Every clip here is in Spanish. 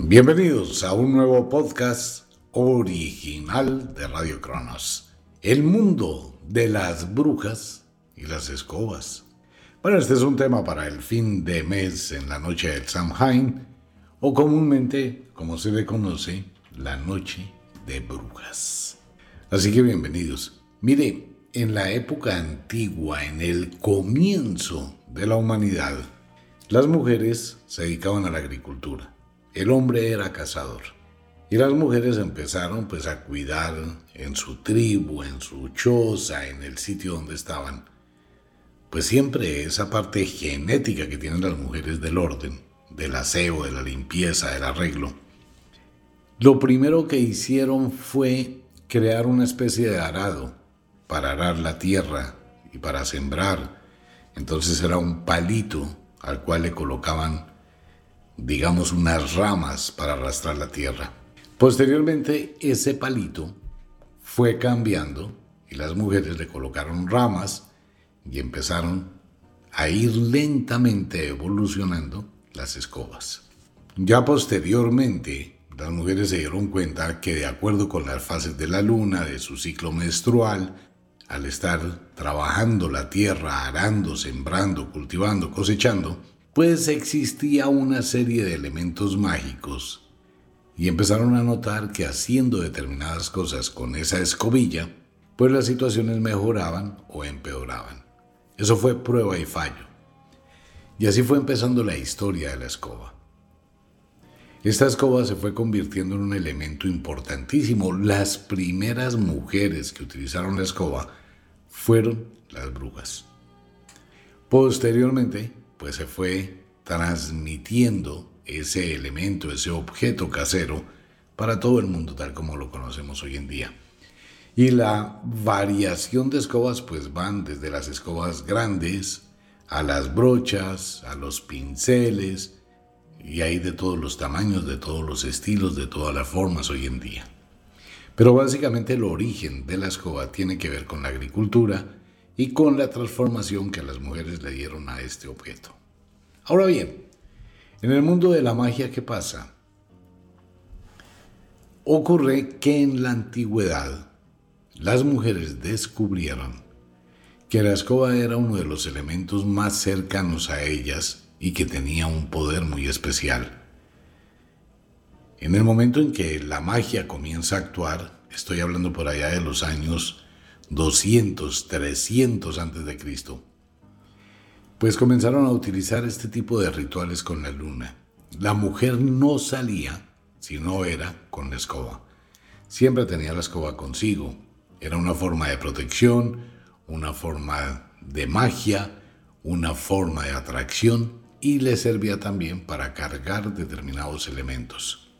Bienvenidos a un nuevo podcast original de Radio Cronos. El mundo de las brujas y las escobas. Bueno, este es un tema para el fin de mes en la noche del Samhain, o comúnmente, como se le conoce, la noche de brujas. Así que bienvenidos. Mire, en la época antigua, en el comienzo de la humanidad, las mujeres se dedicaban a la agricultura el hombre era cazador. Y las mujeres empezaron pues a cuidar en su tribu, en su choza, en el sitio donde estaban. Pues siempre esa parte genética que tienen las mujeres del orden, del aseo, de la limpieza, del arreglo. Lo primero que hicieron fue crear una especie de arado para arar la tierra y para sembrar. Entonces era un palito al cual le colocaban digamos, unas ramas para arrastrar la tierra. Posteriormente, ese palito fue cambiando y las mujeres le colocaron ramas y empezaron a ir lentamente evolucionando las escobas. Ya posteriormente, las mujeres se dieron cuenta que de acuerdo con las fases de la luna, de su ciclo menstrual, al estar trabajando la tierra, arando, sembrando, cultivando, cosechando, pues existía una serie de elementos mágicos y empezaron a notar que haciendo determinadas cosas con esa escobilla, pues las situaciones mejoraban o empeoraban. Eso fue prueba y fallo. Y así fue empezando la historia de la escoba. Esta escoba se fue convirtiendo en un elemento importantísimo. Las primeras mujeres que utilizaron la escoba fueron las brujas. Posteriormente, pues se fue transmitiendo ese elemento, ese objeto casero para todo el mundo tal como lo conocemos hoy en día. Y la variación de escobas pues van desde las escobas grandes a las brochas, a los pinceles, y hay de todos los tamaños, de todos los estilos, de todas las formas hoy en día. Pero básicamente el origen de la escoba tiene que ver con la agricultura y con la transformación que las mujeres le dieron a este objeto. Ahora bien, en el mundo de la magia, ¿qué pasa? Ocurre que en la antigüedad las mujeres descubrieron que la escoba era uno de los elementos más cercanos a ellas y que tenía un poder muy especial. En el momento en que la magia comienza a actuar, estoy hablando por allá de los años 200, 300 antes de Cristo, pues comenzaron a utilizar este tipo de rituales con la luna. La mujer no salía si no era con la escoba. Siempre tenía la escoba consigo. Era una forma de protección, una forma de magia, una forma de atracción y le servía también para cargar determinados elementos.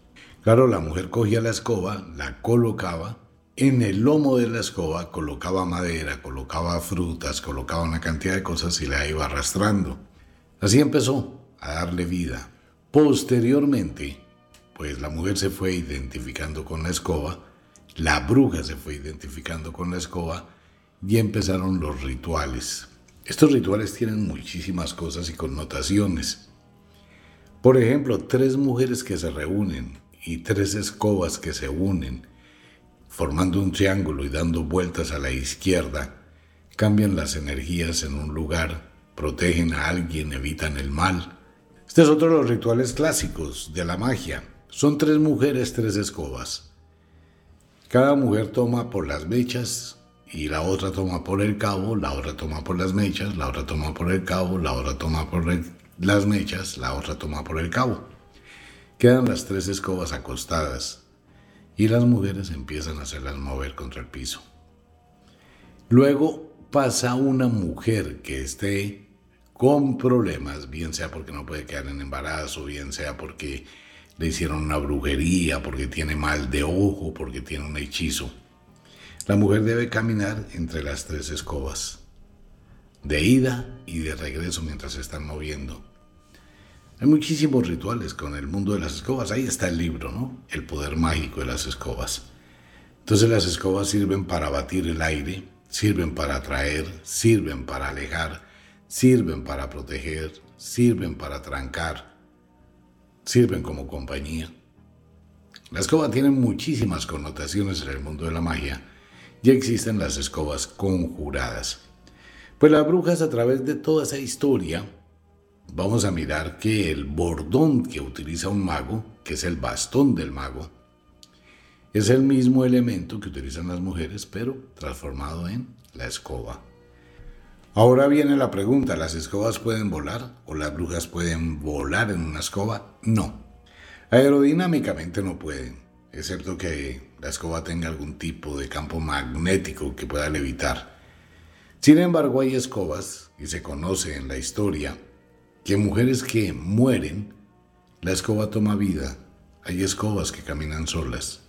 Claro, la mujer cogía la escoba, la colocaba en el lomo de la escoba colocaba madera, colocaba frutas, colocaba una cantidad de cosas y la iba arrastrando. Así empezó a darle vida. Posteriormente, pues la mujer se fue identificando con la escoba, la bruja se fue identificando con la escoba y empezaron los rituales. Estos rituales tienen muchísimas cosas y connotaciones. Por ejemplo, tres mujeres que se reúnen y tres escobas que se unen formando un triángulo y dando vueltas a la izquierda, cambian las energías en un lugar, protegen a alguien, evitan el mal. Este es otro de los rituales clásicos de la magia. Son tres mujeres, tres escobas. Cada mujer toma por las mechas y la otra toma por el cabo, la otra toma por las mechas, la otra toma por el cabo, la otra toma por las mechas, la otra toma por el cabo. Quedan las tres escobas acostadas y las mujeres empiezan a hacerlas mover contra el piso. Luego pasa una mujer que esté con problemas, bien sea porque no puede quedar en embarazo, bien sea porque le hicieron una brujería, porque tiene mal de ojo, porque tiene un hechizo. La mujer debe caminar entre las tres escobas, de ida y de regreso mientras se están moviendo. Hay muchísimos rituales con el mundo de las escobas. Ahí está el libro, ¿no? El poder mágico de las escobas. Entonces las escobas sirven para batir el aire, sirven para atraer, sirven para alejar, sirven para proteger, sirven para trancar, sirven como compañía La escoba tiene muchísimas connotaciones en el mundo de la magia. Ya existen las escobas conjuradas. Pues las brujas a través de toda esa historia, vamos a mirar que el bordón que utiliza un mago, que es el bastón del mago, es el mismo elemento que utilizan las mujeres, pero transformado en la escoba. Ahora viene la pregunta, ¿las escobas pueden volar o las brujas pueden volar en una escoba? No. Aerodinámicamente no pueden, excepto que la escoba tenga algún tipo de campo magnético que pueda levitar. Sin embargo, hay escobas, y se conoce en la historia, que mujeres que mueren, la escoba toma vida. Hay escobas que caminan solas.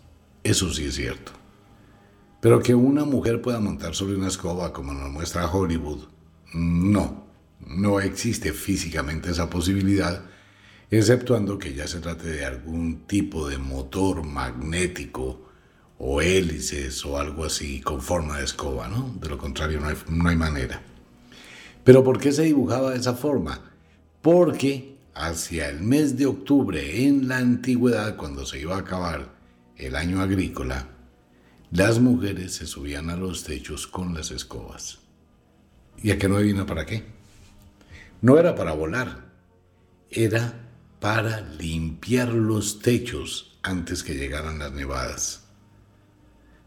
Eso sí es cierto. Pero que una mujer pueda montar sobre una escoba como nos muestra Hollywood, no, no existe físicamente esa posibilidad, exceptuando que ya se trate de algún tipo de motor magnético o hélices o algo así con forma de escoba, ¿no? De lo contrario no hay, no hay manera. Pero ¿por qué se dibujaba de esa forma? Porque hacia el mes de octubre en la antigüedad, cuando se iba a acabar el año agrícola, las mujeres se subían a los techos con las escobas. ¿Y a qué no vino para qué? No era para volar, era para limpiar los techos antes que llegaran las nevadas.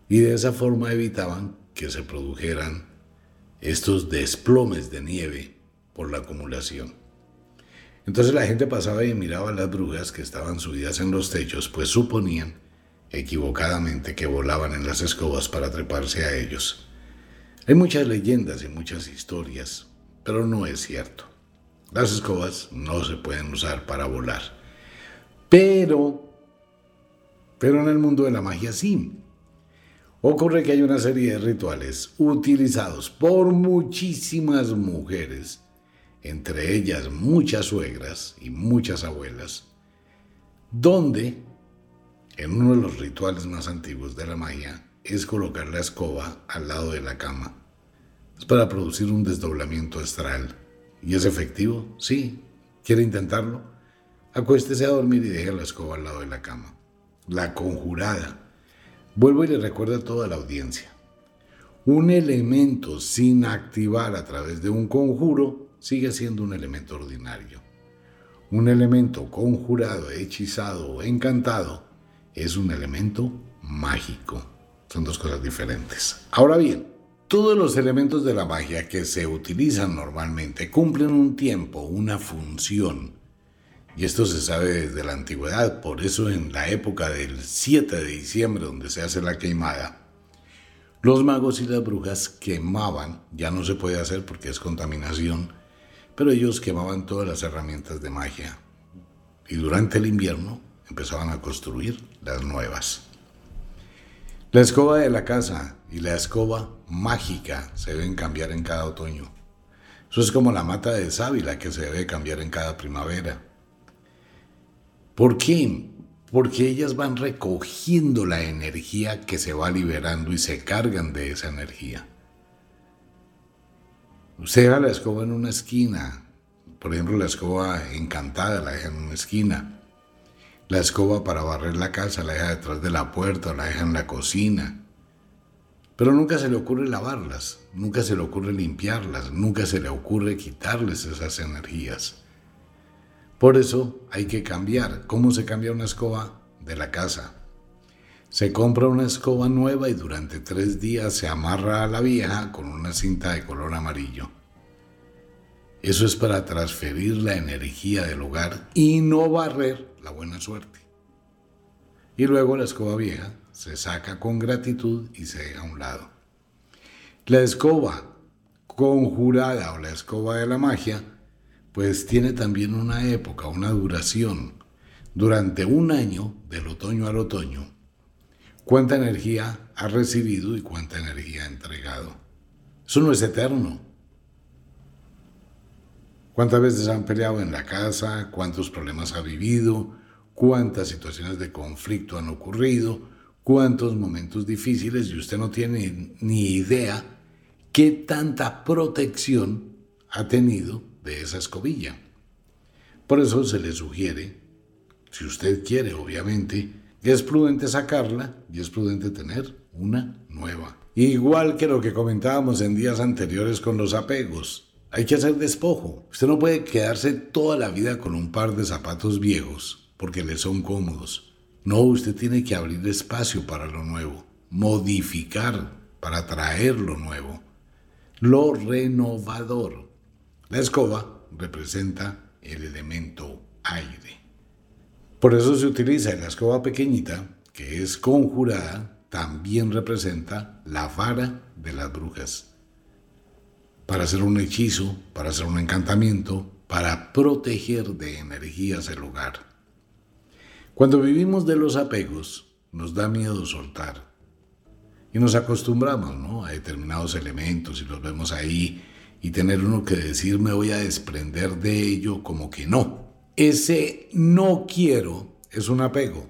Y de esa forma evitaban que se produjeran estos desplomes de nieve por la acumulación. Entonces la gente pasaba y miraba las brujas que estaban subidas en los techos, pues suponían equivocadamente que volaban en las escobas para treparse a ellos. Hay muchas leyendas y muchas historias, pero no es cierto. Las escobas no se pueden usar para volar. Pero, pero en el mundo de la magia sí. Ocurre que hay una serie de rituales utilizados por muchísimas mujeres, entre ellas muchas suegras y muchas abuelas, donde, en uno de los rituales más antiguos de la magia, es colocar la escoba al lado de la cama. Es para producir un desdoblamiento astral. ¿Y es efectivo? Sí. ¿Quiere intentarlo? Acuéstese a dormir y deje la escoba al lado de la cama. La conjurada. Vuelvo y le recuerdo a toda la audiencia. Un elemento sin activar a través de un conjuro sigue siendo un elemento ordinario. Un elemento conjurado, hechizado o encantado es un elemento mágico. Son dos cosas diferentes. Ahora bien, todos los elementos de la magia que se utilizan normalmente cumplen un tiempo, una función. Y esto se sabe desde la antigüedad, por eso en la época del 7 de diciembre, donde se hace la queimada, los magos y las brujas quemaban, ya no se puede hacer porque es contaminación, pero ellos quemaban todas las herramientas de magia. Y durante el invierno empezaban a construir las nuevas. La escoba de la casa y la escoba mágica se deben cambiar en cada otoño. Eso es como la mata de sábila que se debe cambiar en cada primavera. ¿Por qué? Porque ellas van recogiendo la energía que se va liberando y se cargan de esa energía. Usted deja la escoba en una esquina, por ejemplo la escoba encantada la deja en una esquina la escoba para barrer la casa la deja detrás de la puerta o la deja en la cocina. Pero nunca se le ocurre lavarlas, nunca se le ocurre limpiarlas, nunca se le ocurre quitarles esas energías. Por eso hay que cambiar. ¿Cómo se cambia una escoba de la casa? Se compra una escoba nueva y durante tres días se amarra a la vieja con una cinta de color amarillo. Eso es para transferir la energía del hogar y no barrer la buena suerte. Y luego la escoba vieja se saca con gratitud y se deja a un lado. La escoba conjurada o la escoba de la magia, pues tiene también una época, una duración. Durante un año, del otoño al otoño, cuánta energía ha recibido y cuánta energía ha entregado. Eso no es eterno. ¿Cuántas veces han peleado en la casa? ¿Cuántos problemas ha vivido? ¿Cuántas situaciones de conflicto han ocurrido? ¿Cuántos momentos difíciles? Y usted no tiene ni idea qué tanta protección ha tenido de esa escobilla. Por eso se le sugiere, si usted quiere, obviamente, es prudente sacarla y es prudente tener una nueva. Igual que lo que comentábamos en días anteriores con los apegos. Hay que hacer despojo. Usted no puede quedarse toda la vida con un par de zapatos viejos porque le son cómodos. No, usted tiene que abrir espacio para lo nuevo, modificar para traer lo nuevo, lo renovador. La escoba representa el elemento aire. Por eso se utiliza la escoba pequeñita, que es conjurada, también representa la vara de las brujas. Para hacer un hechizo, para hacer un encantamiento, para proteger de energías el hogar. Cuando vivimos de los apegos, nos da miedo soltar. Y nos acostumbramos a determinados elementos y los vemos ahí y tener uno que decir me voy a desprender de ello como que no. Ese no quiero es un apego.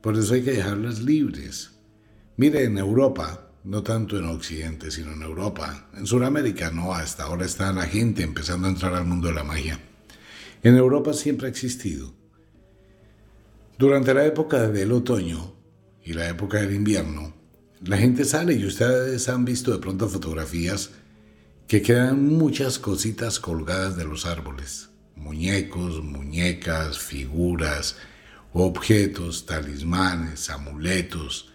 Por eso hay que dejarlas libres. Mire, en Europa, no tanto en Occidente, sino en Europa, en Sudamérica no, hasta ahora está la gente empezando a entrar al mundo de la magia. En Europa siempre ha existido. Durante la época del otoño y la época del invierno, la gente sale y ustedes han visto de pronto fotografías que quedan muchas cositas colgadas de los árboles muñecos, muñecas, figuras, objetos, talismanes, amuletos,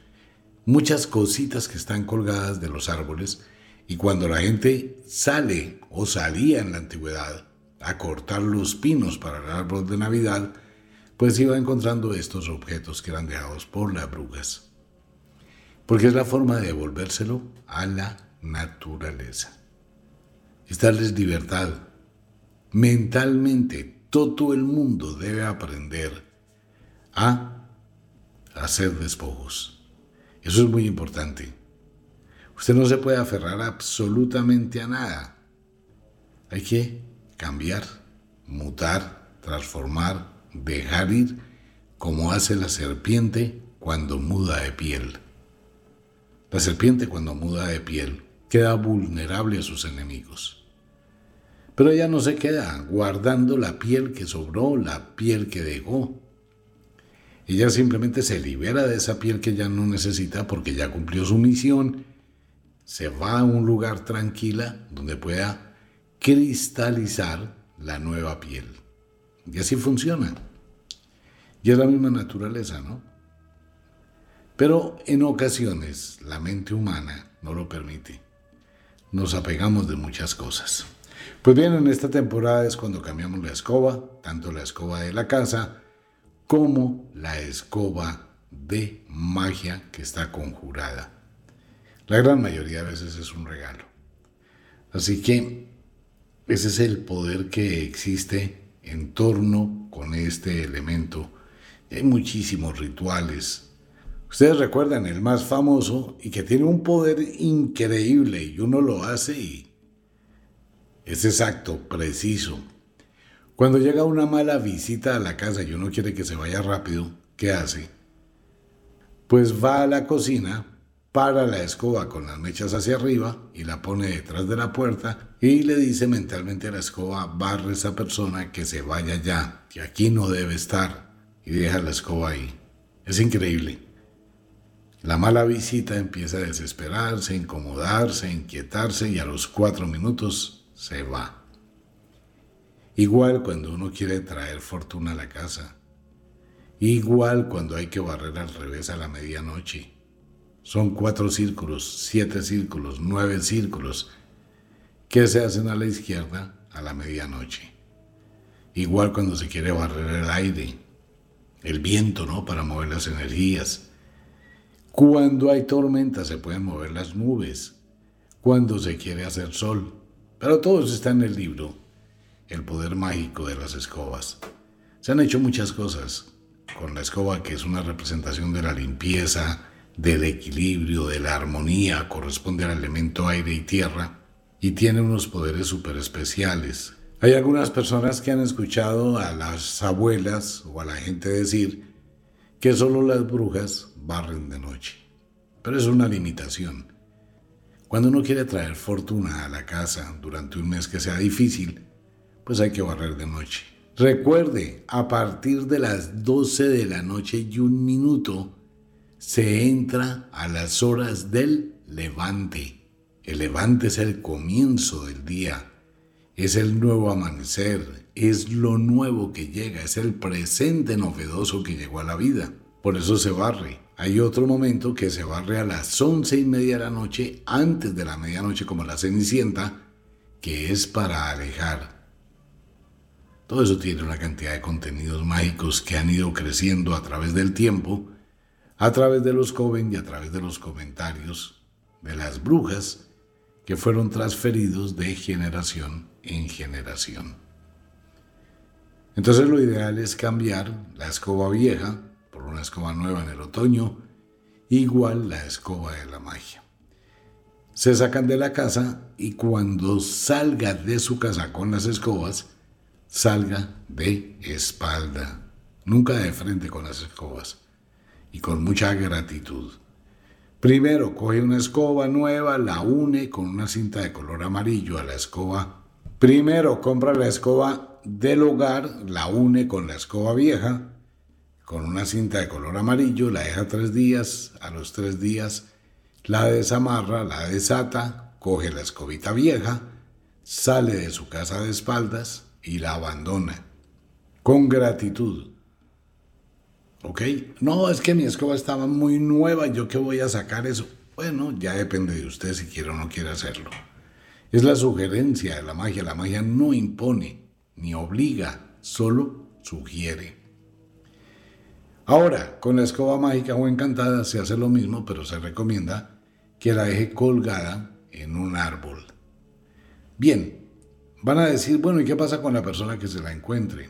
muchas cositas que están colgadas de los árboles y cuando la gente sale o salía en la antigüedad a cortar los pinos para el árbol de Navidad, pues iba encontrando estos objetos que eran dejados por las brujas. Porque es la forma de devolvérselo a la naturaleza. Es darles libertad, mentalmente todo el mundo debe aprender a hacer despojos. Eso es muy importante. Usted no se puede aferrar absolutamente a nada. Hay que cambiar, mutar, transformar, dejar ir como hace la serpiente cuando muda de piel. La serpiente cuando muda de piel queda vulnerable a sus enemigos. Pero ella no se queda guardando la piel que sobró, la piel que dejó. Ella simplemente se libera de esa piel que ya no necesita porque ya cumplió su misión. Se va a un lugar tranquila donde pueda cristalizar la nueva piel. Y así funciona. Y es la misma naturaleza, ¿no? Pero en ocasiones la mente humana no lo permite. Nos apegamos de muchas cosas. Pues bien, en esta temporada es cuando cambiamos la escoba, tanto la escoba de la casa como la escoba de magia que está conjurada. La gran mayoría de veces es un regalo. Así que ese es el poder que existe en torno con este elemento. Hay muchísimos rituales. Ustedes recuerdan el más famoso y que tiene un poder increíble y uno lo hace y es exacto, preciso. Cuando llega una mala visita a la casa y uno quiere que se vaya rápido, ¿qué hace? Pues va a la cocina, para la escoba con las mechas hacia arriba y la pone detrás de la puerta y le dice mentalmente a la escoba, barre esa persona que se vaya ya, que aquí no debe estar y deja la escoba ahí. Es increíble. La mala visita empieza a desesperarse, incomodarse, inquietarse y a los cuatro minutos se va. Igual cuando uno quiere traer fortuna a la casa. Igual cuando hay que barrer al revés a la medianoche. Son cuatro círculos, siete círculos, nueve círculos que se hacen a la izquierda a la medianoche. Igual cuando se quiere barrer el aire, el viento, ¿no? Para mover las energías. Cuando hay tormenta se pueden mover las nubes. Cuando se quiere hacer sol. Pero todo eso está en el libro, El poder mágico de las escobas. Se han hecho muchas cosas con la escoba, que es una representación de la limpieza, del equilibrio, de la armonía, corresponde al elemento aire y tierra, y tiene unos poderes súper especiales. Hay algunas personas que han escuchado a las abuelas o a la gente decir que solo las brujas barren de noche. Pero es una limitación. Cuando uno quiere traer fortuna a la casa durante un mes que sea difícil, pues hay que barrer de noche. Recuerde, a partir de las 12 de la noche y un minuto, se entra a las horas del levante. El levante es el comienzo del día, es el nuevo amanecer, es lo nuevo que llega, es el presente novedoso que llegó a la vida. Por eso se barre. Hay otro momento que se barre a las once y media de la noche, antes de la medianoche como la cenicienta, que es para alejar. Todo eso tiene una cantidad de contenidos mágicos que han ido creciendo a través del tiempo, a través de los coven y a través de los comentarios de las brujas que fueron transferidos de generación en generación. Entonces lo ideal es cambiar la escoba vieja por una escoba nueva en el otoño, igual la escoba de la magia. Se sacan de la casa y cuando salga de su casa con las escobas, salga de espalda, nunca de frente con las escobas y con mucha gratitud. Primero coge una escoba nueva, la une con una cinta de color amarillo a la escoba. Primero compra la escoba del hogar, la une con la escoba vieja, con una cinta de color amarillo, la deja tres días, a los tres días la desamarra, la desata, coge la escobita vieja, sale de su casa de espaldas y la abandona, con gratitud. ¿Ok? No, es que mi escoba estaba muy nueva, ¿yo qué voy a sacar eso? Bueno, ya depende de usted si quiere o no quiere hacerlo. Es la sugerencia de la magia. La magia no impone ni obliga, solo sugiere. Ahora, con la escoba mágica o encantada se hace lo mismo, pero se recomienda que la deje colgada en un árbol. Bien, van a decir, bueno, ¿y qué pasa con la persona que se la encuentre?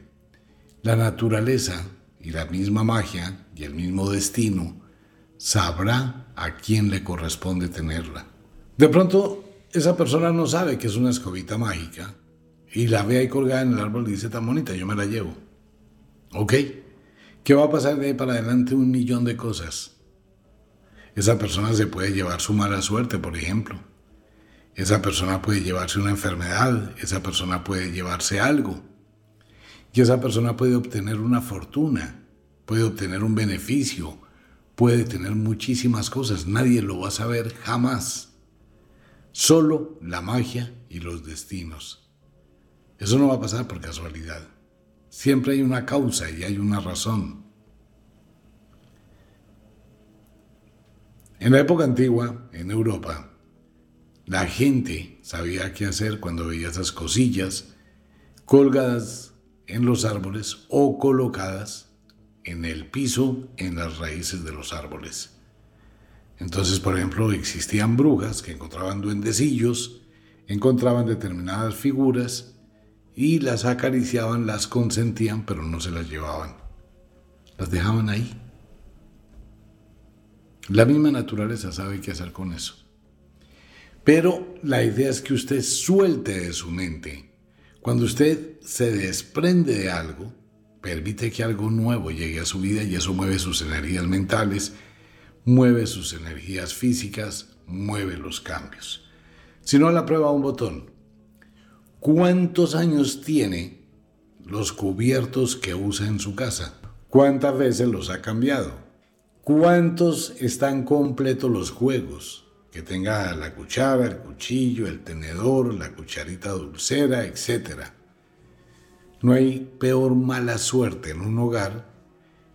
La naturaleza y la misma magia y el mismo destino sabrá a quién le corresponde tenerla. De pronto, esa persona no sabe que es una escobita mágica y la ve ahí colgada en el árbol y dice, tan bonita, yo me la llevo. ¿Ok? ¿Qué va a pasar de ahí para adelante? Un millón de cosas. Esa persona se puede llevar su mala suerte, por ejemplo. Esa persona puede llevarse una enfermedad, esa persona puede llevarse algo. Y esa persona puede obtener una fortuna, puede obtener un beneficio, puede tener muchísimas cosas. Nadie lo va a saber jamás. Solo la magia y los destinos. Eso no va a pasar por casualidad. Siempre hay una causa y hay una razón. En la época antigua, en Europa, la gente sabía qué hacer cuando veía esas cosillas colgadas en los árboles o colocadas en el piso, en las raíces de los árboles. Entonces, por ejemplo, existían brujas que encontraban duendecillos, encontraban determinadas figuras y las acariciaban, las consentían, pero no se las llevaban. Las dejaban ahí. La misma naturaleza sabe qué hacer con eso. Pero la idea es que usted suelte de su mente. Cuando usted se desprende de algo, permite que algo nuevo llegue a su vida y eso mueve sus energías mentales, mueve sus energías físicas, mueve los cambios. Si no, la prueba un botón. ¿Cuántos años tiene los cubiertos que usa en su casa? ¿Cuántas veces los ha cambiado? ¿Cuántos están completos los juegos? Que tenga la cuchara, el cuchillo, el tenedor, la cucharita dulcera, etc. No hay peor mala suerte en un hogar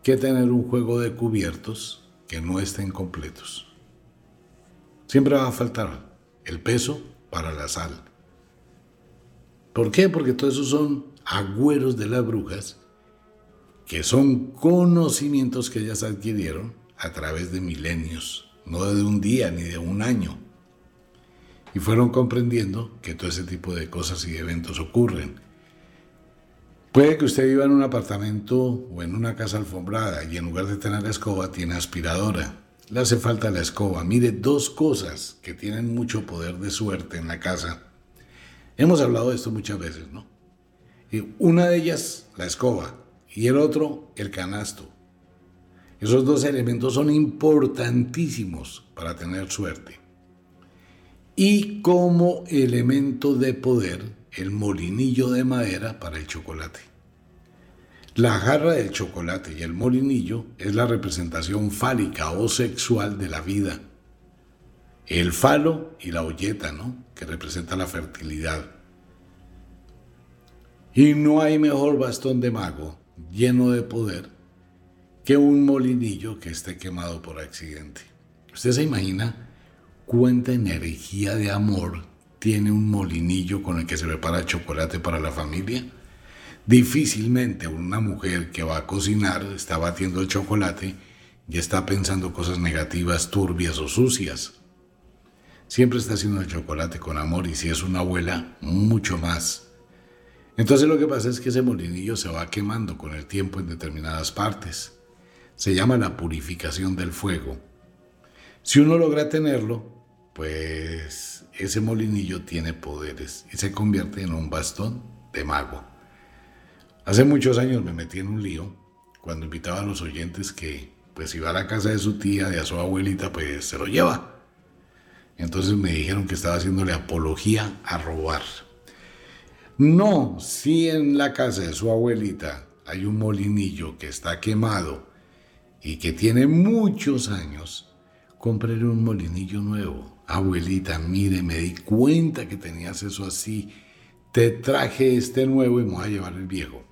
que tener un juego de cubiertos que no estén completos. Siempre va a faltar el peso para la sal ¿Por qué? Porque todos esos son agüeros de las brujas, que son conocimientos que ellas adquirieron a través de milenios, no de un día ni de un año. Y fueron comprendiendo que todo ese tipo de cosas y eventos ocurren. Puede que usted viva en un apartamento o en una casa alfombrada y en lugar de tener la escoba tiene aspiradora. Le hace falta la escoba. Mire dos cosas que tienen mucho poder de suerte en la casa Hemos hablado de esto muchas veces, ¿no? Y una de ellas, la escoba, y el otro, el canasto. Esos dos elementos son importantísimos para tener suerte. Y como elemento de poder, el molinillo de madera para el chocolate. La jarra del chocolate y el molinillo es la representación fálica o sexual de la vida. El falo y la olleta, ¿no? Que representa la fertilidad. Y no hay mejor bastón de mago lleno de poder que un molinillo que esté quemado por accidente. ¿Usted se imagina cuánta energía de amor tiene un molinillo con el que se prepara chocolate para la familia? Difícilmente una mujer que va a cocinar está batiendo el chocolate y está pensando cosas negativas, turbias o sucias. Siempre está haciendo el chocolate con amor y si es una abuela, mucho más. Entonces lo que pasa es que ese molinillo se va quemando con el tiempo en determinadas partes. Se llama la purificación del fuego. Si uno logra tenerlo, pues ese molinillo tiene poderes y se convierte en un bastón de mago. Hace muchos años me metí en un lío cuando invitaba a los oyentes que, pues, iba a la casa de su tía, de a su abuelita, pues se lo lleva. Entonces me dijeron que estaba haciéndole apología a robar. No, si en la casa de su abuelita hay un molinillo que está quemado y que tiene muchos años, compré un molinillo nuevo. Abuelita, mire, me di cuenta que tenías eso así. Te traje este nuevo y me voy a llevar el viejo.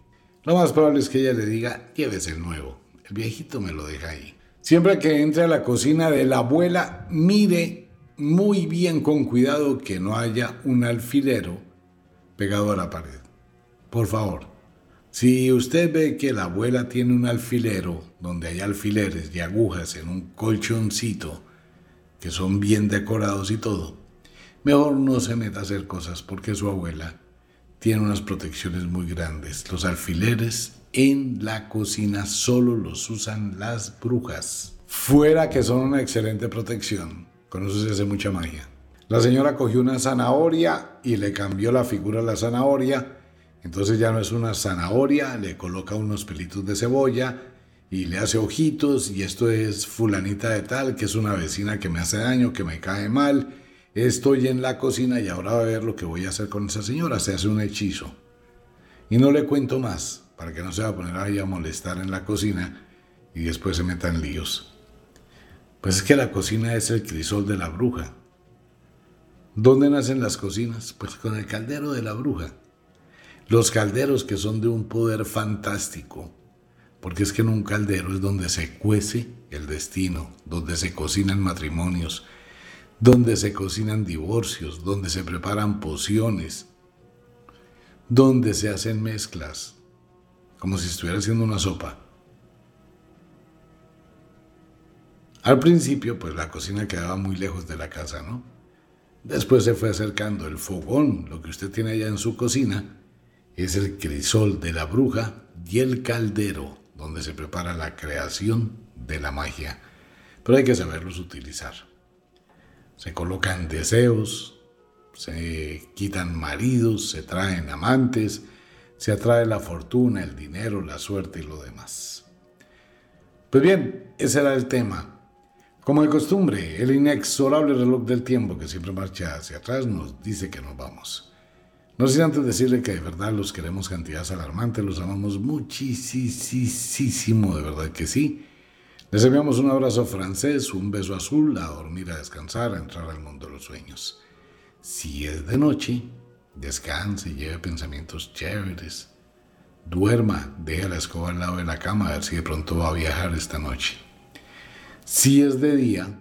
Lo más probable es que ella le diga, llévese el nuevo. El viejito me lo deja ahí. Siempre que entre a la cocina de la abuela, mire muy bien con cuidado que no haya un alfilero pegado a la pared. Por favor, si usted ve que la abuela tiene un alfilero donde hay alfileres y agujas en un colchoncito que son bien decorados y todo, mejor no se meta a hacer cosas porque su abuela tiene unas protecciones muy grandes. Los alfileres en la cocina solo los usan las brujas. Fuera que son una excelente protección. Con eso se hace mucha magia. La señora cogió una zanahoria y le cambió la figura a la zanahoria. Entonces ya no es una zanahoria, le coloca unos pelitos de cebolla y le hace ojitos y esto es fulanita de tal, que es una vecina que me hace daño, que me cae mal Estoy en la cocina y ahora va a ver lo que voy a hacer con esa señora. Se hace un hechizo. Y no le cuento más, para que no se va a poner a molestar en la cocina y después se meta en líos. Pues es que la cocina es el crisol de la bruja. ¿Dónde nacen las cocinas? Pues con el caldero de la bruja. Los calderos que son de un poder fantástico, porque es que en un caldero es donde se cuece el destino, donde se cocinan matrimonios, donde se cocinan divorcios, donde se preparan pociones, donde se hacen mezclas, como si estuviera haciendo una sopa. Al principio, pues la cocina quedaba muy lejos de la casa, ¿no? Después se fue acercando el fogón, lo que usted tiene allá en su cocina, es el crisol de la bruja y el caldero, donde se prepara la creación de la magia. Pero hay que saberlos utilizar se colocan deseos, se quitan maridos, se traen amantes, se atrae la fortuna, el dinero, la suerte y lo demás. Pues bien, ese era el tema. Como de costumbre, el inexorable reloj del tiempo que siempre marcha hacia atrás nos dice que nos vamos. No sin antes decirle que de verdad los queremos cantidades alarmantes, los amamos muchísimo, de verdad que sí. Les enviamos un abrazo francés, un beso azul, a dormir, a descansar, a entrar al mundo de los sueños. Si es de noche, descanse, lleve pensamientos chéveres. Duerma, deje la escoba al lado de la cama a ver si de pronto va a viajar esta noche. Si es de día,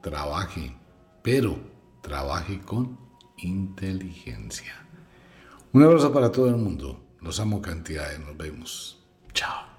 trabaje, pero trabaje con inteligencia. Un abrazo para todo el mundo. Los amo cantidades. Nos vemos. Chao.